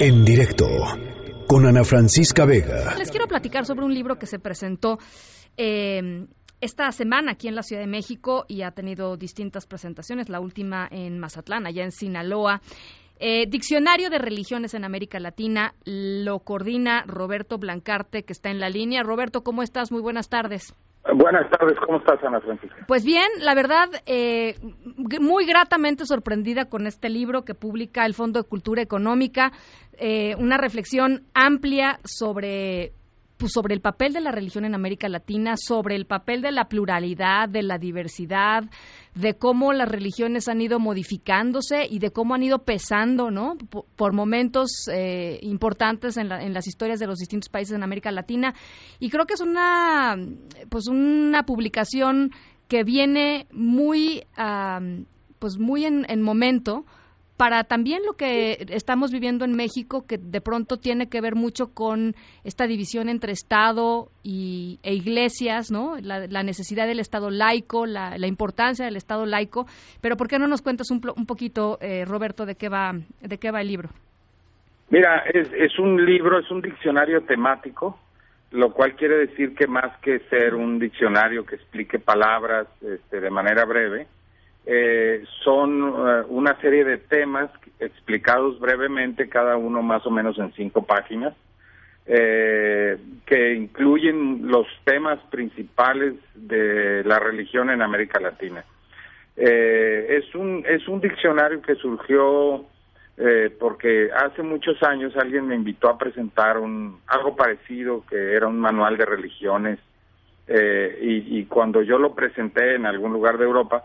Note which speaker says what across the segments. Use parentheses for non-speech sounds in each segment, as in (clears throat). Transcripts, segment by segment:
Speaker 1: En directo con Ana Francisca Vega.
Speaker 2: Les quiero platicar sobre un libro que se presentó eh, esta semana aquí en la Ciudad de México y ha tenido distintas presentaciones, la última en Mazatlán, allá en Sinaloa. Eh, Diccionario de Religiones en América Latina lo coordina Roberto Blancarte, que está en la línea. Roberto, ¿cómo estás? Muy buenas tardes.
Speaker 3: Buenas tardes, ¿cómo estás, Ana Francisca?
Speaker 2: Pues bien, la verdad, eh, muy gratamente sorprendida con este libro que publica el Fondo de Cultura Económica, eh, una reflexión amplia sobre pues, sobre el papel de la religión en América Latina, sobre el papel de la pluralidad, de la diversidad, de cómo las religiones han ido modificándose y de cómo han ido pesando, ¿no? Por, momentos eh, importantes en, las historias de los distintos países en América Latina. Y creo que es una, pues una publicación que viene muy, pues muy en, en momento para también lo que estamos viviendo en México, que de pronto tiene que ver mucho con esta división entre Estado y, e iglesias, ¿no? La, necesidad del Estado laico, la, importancia del Estado laico. Pero ¿por qué no nos cuentas un, un poquito, eh, Roberto, de qué va de qué va el libro?
Speaker 3: Mira, es, es un libro, es un diccionario temático, lo cual quiere decir que más que ser un diccionario que explique palabras este, de manera breve, eh, son eh, una serie de temas explicados brevemente, cada uno más o menos en cinco páginas, eh, que incluyen los temas principales de la religión en América Latina. es un es un diccionario que surgió porque hace muchos años alguien me invitó a presentar un algo parecido que era un manual de religiones y, y cuando yo lo presenté en algún lugar de Europa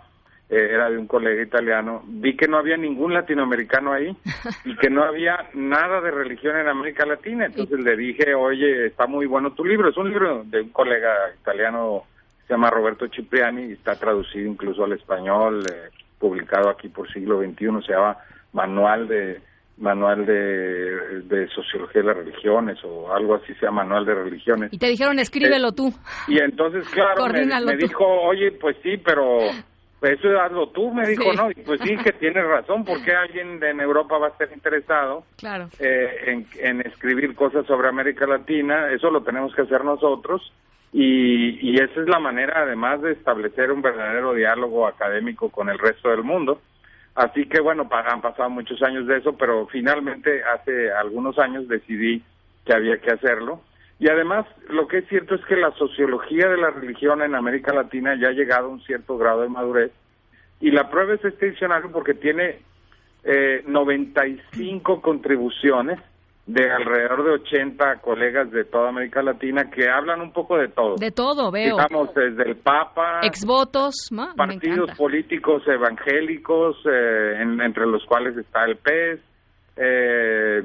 Speaker 3: eh, era de un colega italiano, vi que no había ningún latinoamericano ahí (laughs) y que no había nada de religión en América Latina. Entonces le dije, oye, está muy bueno tu libro. Es un libro de un colega italiano, se llama Roberto Cipriani y está traducido incluso al español, eh, publicado aquí por siglo XXI, se llama Manual de manual de, de, sociología de las religiones o algo así sea manual de religiones.
Speaker 2: Y te dijeron escríbelo tú.
Speaker 3: Y entonces, claro, me, dijo, oye, pues sí, pero pues eso hazlo tú, me dijo, ¿no? Y pues sí, que tienes razón, porque alguien en Europa va a estar interesado
Speaker 2: claro.
Speaker 3: eh, en, escribir cosas sobre América Latina, eso lo tenemos que hacer nosotros, y, y esa es la manera, además, de establecer un verdadero diálogo académico con el resto del mundo. Así que, bueno, han pasado muchos años de eso, pero finalmente hace algunos años decidí que había que hacerlo y además, lo que es cierto es que la sociología de la religión en América Latina ya ha llegado a un cierto grado de madurez. Y la prueba es este diccionario porque tiene eh, 95 contribuciones de alrededor de 80 colegas de toda América Latina que hablan un poco de todo.
Speaker 2: De todo, veo.
Speaker 3: Digamos, desde el Papa.
Speaker 2: Exvotos,
Speaker 3: Partidos políticos evangélicos, eh, entre los cuales está el PES. Eh,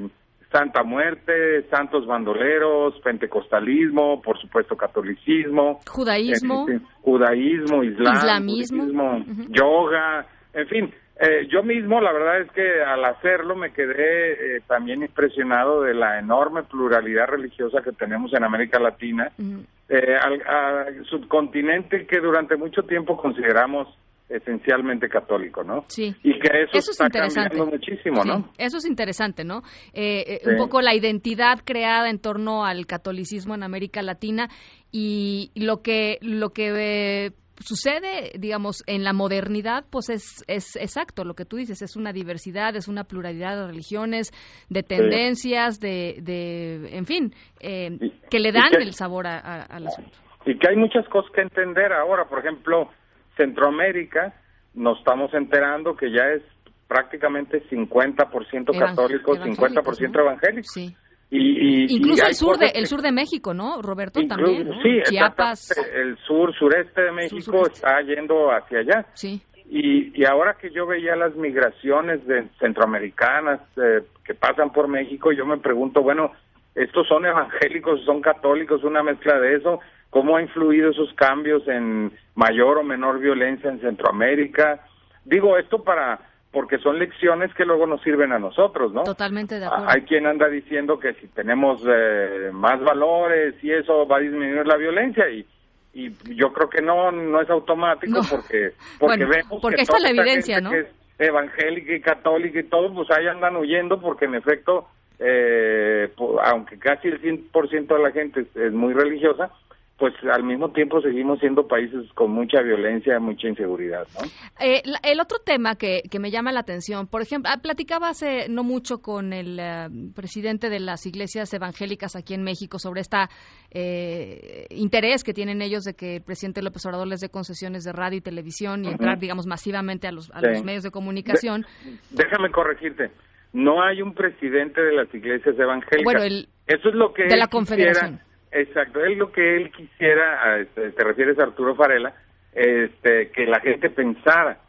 Speaker 3: Santa Muerte, santos bandoleros, pentecostalismo, por supuesto catolicismo,
Speaker 2: judaísmo,
Speaker 3: eh, judaísmo, islamismo, yoga, en fin, eh, yo mismo la verdad es que al hacerlo me quedé eh, también impresionado de la enorme pluralidad religiosa que tenemos en América Latina, al subcontinente que durante mucho tiempo consideramos esencialmente católico, ¿no?
Speaker 2: Sí.
Speaker 3: Y que eso,
Speaker 2: eso
Speaker 3: está
Speaker 2: es interesante.
Speaker 3: muchísimo, ¿no?
Speaker 2: Eso es interesante, ¿no? Eh, eh, un poco la identidad creada en torno al catolicismo en América Latina y lo que lo que eh, sucede, digamos, en la modernidad, pues es, es exacto lo que tú dices, es una diversidad, es una pluralidad de religiones, de tendencias, de, de, en fin, que le dan el sabor a, al asunto.
Speaker 3: Y que hay muchas cosas que entender ahora, por ejemplo, Centroamérica nos estamos enterando que ya es prácticamente 50% católicos, 50% evangélicos.
Speaker 2: Sí.
Speaker 3: Y,
Speaker 2: Incluso el sur de el sur de México, ¿no, Roberto? también,
Speaker 3: Sí,
Speaker 2: Chiapas.
Speaker 3: El sur, sureste de México está yendo hacia allá.
Speaker 2: Sí.
Speaker 3: Y, y ahora que yo veía las migraciones de centroamericanas eh, que pasan por México, yo me pregunto, bueno, ¿estos son evangélicos, son católicos, una mezcla de eso? Cómo ha influido esos cambios en mayor o menor violencia en Centroamérica. Digo esto para porque son lecciones que luego nos sirven a nosotros, ¿no?
Speaker 2: Totalmente de acuerdo.
Speaker 3: Hay quien anda diciendo que si tenemos eh, más valores y eso va a disminuir la violencia y y yo creo que no no es automático porque porque vemos
Speaker 2: porque
Speaker 3: que
Speaker 2: está la evidencia, ¿no?
Speaker 3: Que es evangélica y católica y todo, pues ahí andan huyendo porque en efecto eh, aunque casi el 100% de la gente es muy religiosa, pues al mismo tiempo seguimos siendo países con mucha violencia, mucha inseguridad. ¿no?
Speaker 2: Eh, el otro tema que, que, me llama la atención, por ejemplo, ah, platicaba hace no mucho con el eh, presidente de las iglesias evangélicas aquí en México sobre este interés que tienen ellos de que el presidente López Obrador les dé concesiones de radio y televisión y entrar, digamos, masivamente a los, a los medios de comunicación.
Speaker 3: déjame corregirte. No hay un presidente de las iglesias evangélicas.
Speaker 2: Bueno,
Speaker 3: Eso es lo que
Speaker 2: de la Confederación.
Speaker 3: Exacto, él lo que él quisiera, este, te refieres a Arturo Farela, este, que la gente pensara.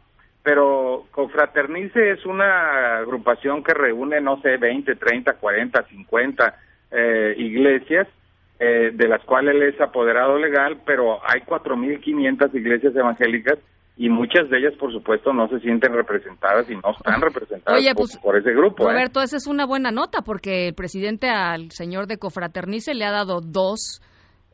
Speaker 3: Pero Confraternice es una agrupación que reúne, no sé, 20, 30, 40, 50 iglesias, eh, de las cuales él es apoderado legal, pero hay 4.500 iglesias evangélicas y muchas de ellas, por supuesto, no se sienten representadas y no están representadas
Speaker 2: pues,
Speaker 3: por, ese grupo.
Speaker 2: ¿eh? Roberto, esa es una buena nota porque el presidente al señor de Cofraternice le ha dado dos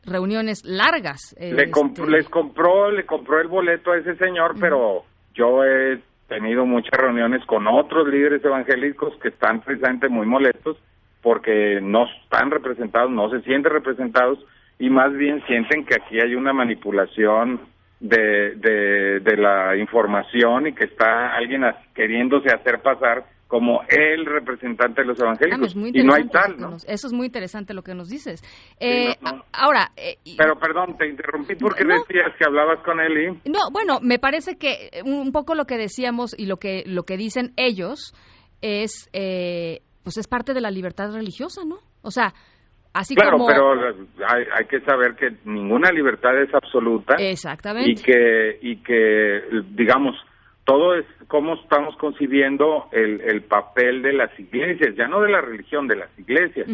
Speaker 2: reuniones largas.
Speaker 3: Le este, Les compró, le compró el boleto a ese señor, pero yo he tenido muchas reuniones con otros líderes evangélicos que están precisamente muy molestos porque no están representados, no se sienten representados y más bien sienten que aquí hay una manipulación de, de, la información y que está alguien queriéndose hacer pasar como el representante de los evangélicos y no hay tal, ¿no?
Speaker 2: eso es muy interesante lo que nos dices. Eh, ahora, eh,
Speaker 3: pero perdón, te interrumpí porque decías que hablabas con él
Speaker 2: y no, bueno, me parece que un poco lo que decíamos y lo que lo que dicen ellos es eh, pues es parte de la libertad religiosa, ¿no? O sea,
Speaker 3: claro, pero hay, que saber que ninguna libertad es absoluta.
Speaker 2: Exactamente.
Speaker 3: Y que, y que digamos, todo es cómo estamos concibiendo el, el papel de las iglesias, ya no de la religión, de las iglesias.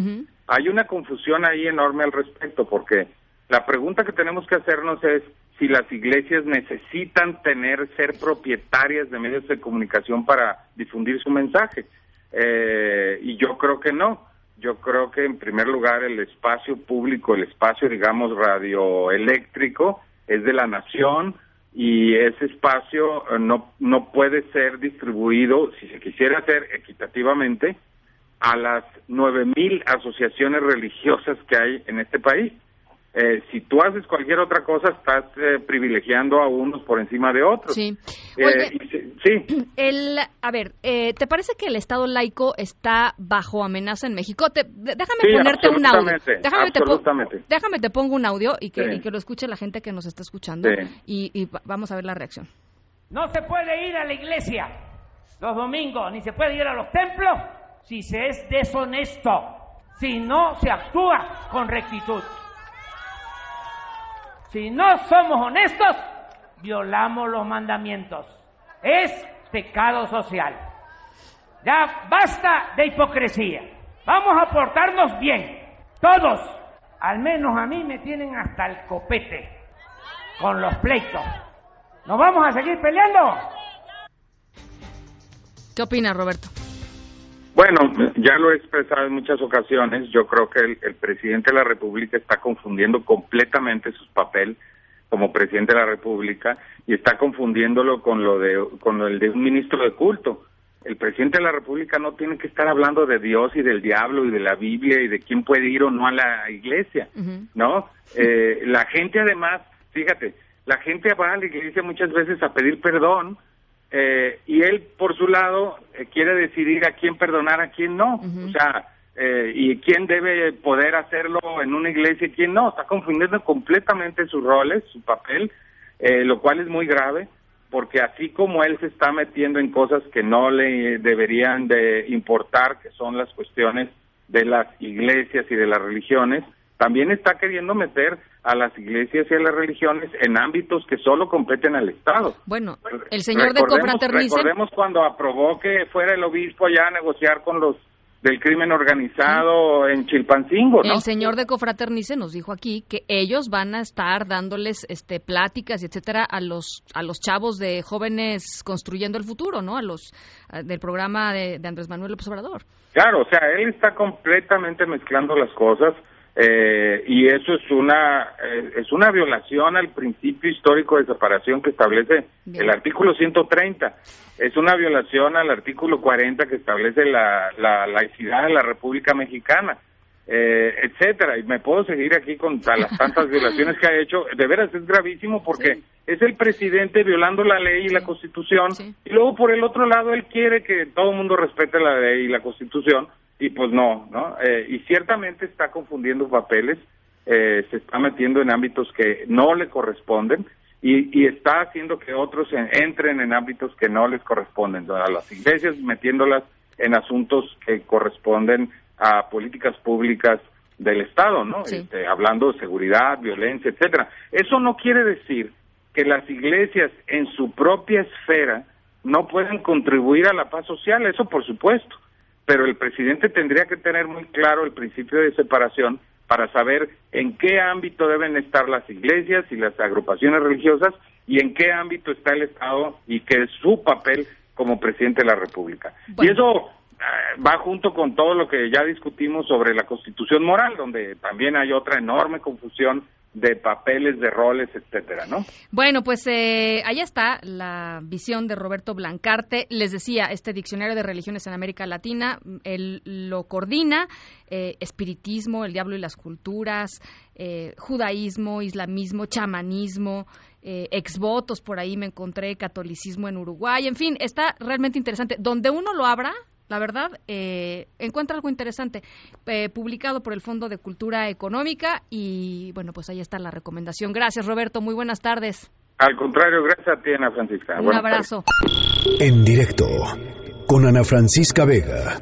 Speaker 3: Hay una confusión ahí enorme al respecto, porque la pregunta que tenemos que hacernos es si las iglesias necesitan tener, ser propietarias de medios de comunicación para difundir su mensaje. Eh, y yo creo que no yo creo que en primer lugar el espacio público, el espacio, digamos, radioeléctrico es de la nación y ese espacio eh, no, no puede ser distribuido, si se quisiera hacer equitativamente, a las nueve mil asociaciones religiosas que hay en este país. Eh, si tú haces cualquier otra cosa, estás eh, privilegiando a unos por encima de otros.
Speaker 2: Sí.
Speaker 3: Eh, sí. (clears throat)
Speaker 2: El, a ver, ¿te parece que el Estado laico está bajo amenaza en México? déjame ponerte un audio. Déjame te, déjame te pongo un audio y que, que lo escuche la gente que nos está escuchando y, y vamos a ver la reacción.
Speaker 4: No se puede ir a la iglesia los domingos, ni se puede ir a los templos si se es deshonesto, si no se actúa con rectitud. Si no somos honestos, violamos los mandamientos. Es pecado social. Ya basta de hipocresía. Vamos a portarnos bien. Todos, al menos a mí, me tienen hasta el copete con los pleitos. ¿Nos vamos a seguir peleando?
Speaker 2: ¿Qué opina Roberto?
Speaker 3: Bueno, ya lo he expresado en muchas ocasiones. Yo creo que el, presidente de la República está confundiendo completamente su papel como presidente de la República y está confundiéndolo con lo de con el de un ministro de culto. El presidente de la República no tiene que estar hablando de Dios y del diablo y de la Biblia y de quién puede ir o no a la iglesia, ¿no? Eh, la gente además, fíjate, la gente va a la iglesia muchas veces a pedir perdón eh, y él por su lado eh, quiere decidir a quién perdonar, a quién no, o sea, eh, y quién debe poder hacerlo en una iglesia y quién no, está confundiendo completamente sus roles, su papel, lo cual es muy grave, porque así como él se está metiendo en cosas que no le deberían de importar, que son las cuestiones de las iglesias y de las religiones, también está queriendo meter a las iglesias y a las religiones en ámbitos que solo competen al Estado.
Speaker 2: Bueno, el señor de Confraternice...
Speaker 3: Recordemos cuando aprobó que fuera el obispo allá a negociar con los del crimen organizado en Chilpancingo, ¿no?
Speaker 2: El señor de Cofraternice nos dijo aquí que ellos van a estar dándoles este pláticas y etcétera a los a los chavos de jóvenes construyendo el futuro, ¿no? A los del programa de, de Andrés Manuel López Obrador.
Speaker 3: Claro, o sea, él está completamente mezclando las cosas Eh, y eso es una eh, es una violación al principio histórico de separación que establece el artículo 130 es una violación al artículo 40 que establece la, la laicidad de la República Mexicana eh, etcétera. Y me puedo seguir aquí con las tantas (laughs) violaciones que ha hecho. De veras es gravísimo porque es el presidente violando la ley y la constitución y luego por el otro lado él quiere que todo el mundo respete la ley y la constitución y pues no, ¿no? Eh, y ciertamente está confundiendo papeles, eh, se está metiendo en ámbitos que no le corresponden y, está haciendo que otros entren en ámbitos que no les corresponden, a las iglesias metiéndolas en asuntos que corresponden a políticas públicas del Estado, ¿no? Este, hablando de seguridad, violencia, etcétera. Eso no quiere decir que las iglesias en su propia esfera no pueden contribuir a la paz social, eso por supuesto pero el presidente tendría que tener muy claro el principio de separación para saber en qué ámbito deben estar las iglesias y las agrupaciones religiosas y en qué ámbito está el Estado y qué es su papel como presidente de la República. Y eso eh, va junto con todo lo que ya discutimos sobre la constitución moral, donde también hay otra enorme confusión de papeles, de roles, etcétera, ¿no?
Speaker 2: Bueno, pues eh, ahí está la visión de Roberto Blancarte. Les decía, este diccionario de religiones en América Latina, él lo coordina, eh, espiritismo, el diablo y las culturas, eh, judaísmo, islamismo, chamanismo, eh, exvotos, por ahí me encontré, catolicismo en Uruguay, en fin, está realmente interesante. Donde uno lo abra, la verdad, eh, encuentra algo interesante, eh, publicado por el Fondo de Cultura Económica y bueno, pues ahí está la recomendación. Gracias, Roberto. Muy buenas tardes.
Speaker 3: Al contrario, gracias a ti, Ana Francisca.
Speaker 2: Un abrazo.
Speaker 1: En directo con Ana Francisca Vega.